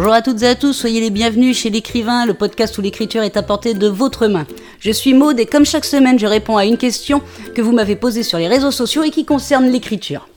Bonjour à toutes et à tous, soyez les bienvenus chez l'écrivain, le podcast où l'écriture est apportée de votre main. Je suis Maude et comme chaque semaine, je réponds à une question que vous m'avez posée sur les réseaux sociaux et qui concerne l'écriture.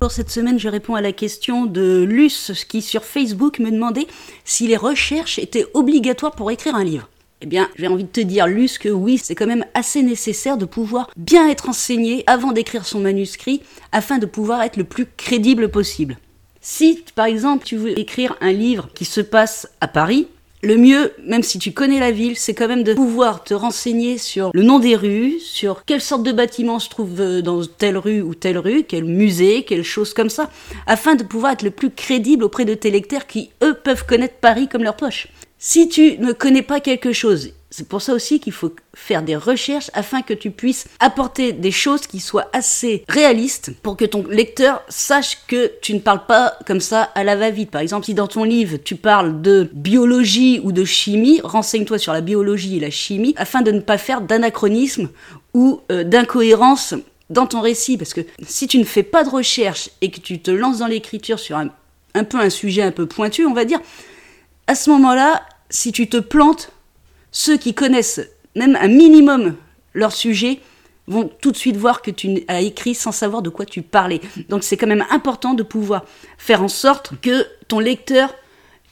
Pour cette semaine, je réponds à la question de Luce qui sur Facebook me demandait si les recherches étaient obligatoires pour écrire un livre. Eh bien, j'ai envie de te dire, Luce, que oui, c'est quand même assez nécessaire de pouvoir bien être enseigné avant d'écrire son manuscrit, afin de pouvoir être le plus crédible possible. Si, par exemple, tu veux écrire un livre qui se passe à Paris, le mieux, même si tu connais la ville, c'est quand même de pouvoir te renseigner sur le nom des rues, sur quelle sorte de bâtiment se trouve euh, dans telle rue ou telle rue, quel musée, quelle chose comme ça, afin de pouvoir être le plus crédible auprès de tes lecteurs qui, eux, peuvent connaître Paris comme leur poche. Si tu ne connais pas quelque chose, c'est pour ça aussi qu'il faut faire des recherches afin que tu puisses apporter des choses qui soient assez réalistes pour que ton lecteur sache que tu ne parles pas comme ça à la va-vite. Par exemple, si dans ton livre tu parles de biologie ou de chimie, renseigne-toi sur la biologie et la chimie afin de ne pas faire d'anachronisme ou euh, d'incohérence dans ton récit. Parce que si tu ne fais pas de recherche et que tu te lances dans l'écriture sur un, un peu un sujet un peu pointu, on va dire, à ce moment-là, si tu te plantes, ceux qui connaissent même un minimum leur sujet vont tout de suite voir que tu as écrit sans savoir de quoi tu parlais. Donc c'est quand même important de pouvoir faire en sorte que ton lecteur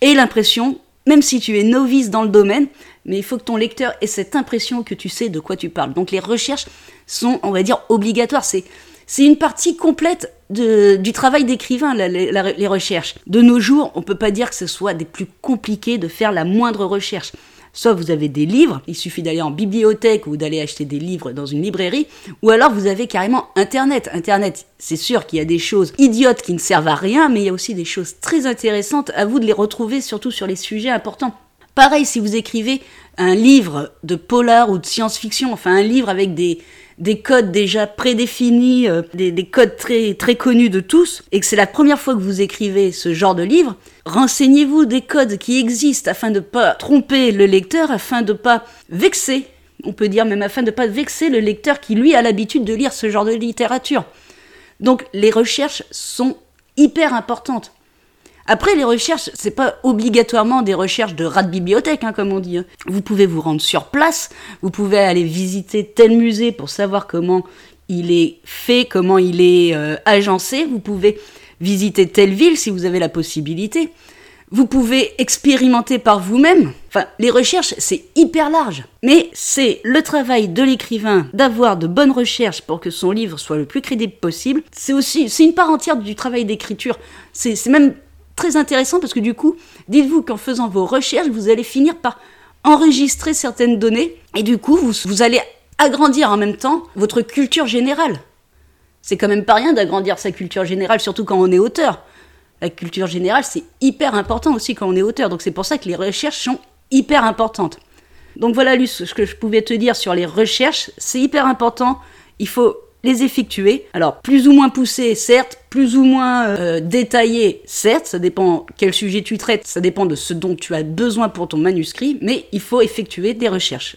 ait l'impression, même si tu es novice dans le domaine, mais il faut que ton lecteur ait cette impression que tu sais de quoi tu parles. Donc les recherches sont, on va dire, obligatoires. C'est une partie complète du travail d'écrivain, les recherches. De nos jours, on ne peut pas dire que ce soit des plus compliqués de faire la moindre recherche. Soit vous avez des livres, il suffit d'aller en bibliothèque ou d'aller acheter des livres dans une librairie, ou alors vous avez carrément Internet. Internet, c'est sûr qu'il y a des choses idiotes qui ne servent à rien, mais il y a aussi des choses très intéressantes. À vous de les retrouver, surtout sur les sujets importants. Pareil, si vous écrivez un livre de polar ou de science-fiction, enfin un livre avec des, des codes déjà prédéfinis, euh, des, codes très, très connus de tous, et que c'est la première fois que vous écrivez ce genre de livre, renseignez-vous des codes qui existent afin de ne pas tromper le lecteur, afin de ne pas vexer, on peut dire même afin de ne pas vexer le lecteur qui lui a l'habitude de lire ce genre de littérature. Donc les recherches sont hyper importantes. Après, les recherches, c'est pas obligatoirement des recherches de rat de bibliothèque, hein, comme on dit. Hein. Vous pouvez vous rendre sur place, vous pouvez aller visiter tel musée pour savoir comment il est fait, comment il est euh, agencé. Vous pouvez visiter telle ville si vous avez la possibilité. Vous pouvez expérimenter par vous-même. Enfin, les recherches, c'est hyper large. Mais c'est le travail de l'écrivain d'avoir de bonnes recherches pour que son livre soit le plus crédible possible. C'est aussi, c'est une part entière du travail d'écriture. C'est même très intéressant parce que du coup, dites-vous qu'en faisant vos recherches, vous allez finir par enregistrer certaines données et du coup, vous, vous allez agrandir en même temps votre culture générale. C'est quand même pas rien d'agrandir sa culture générale, surtout quand on est auteur. La culture générale, c'est hyper important aussi quand on est auteur. Donc c'est pour ça que les recherches sont hyper importantes. Donc voilà, Luce, ce que je pouvais te dire sur les recherches, c'est hyper important. Il faut les effectuer. Alors, plus ou moins poussé, certes, plus ou moins euh, détaillé, certes, ça dépend quel sujet tu traites, ça dépend de ce dont tu as besoin pour ton manuscrit, mais il faut effectuer des recherches.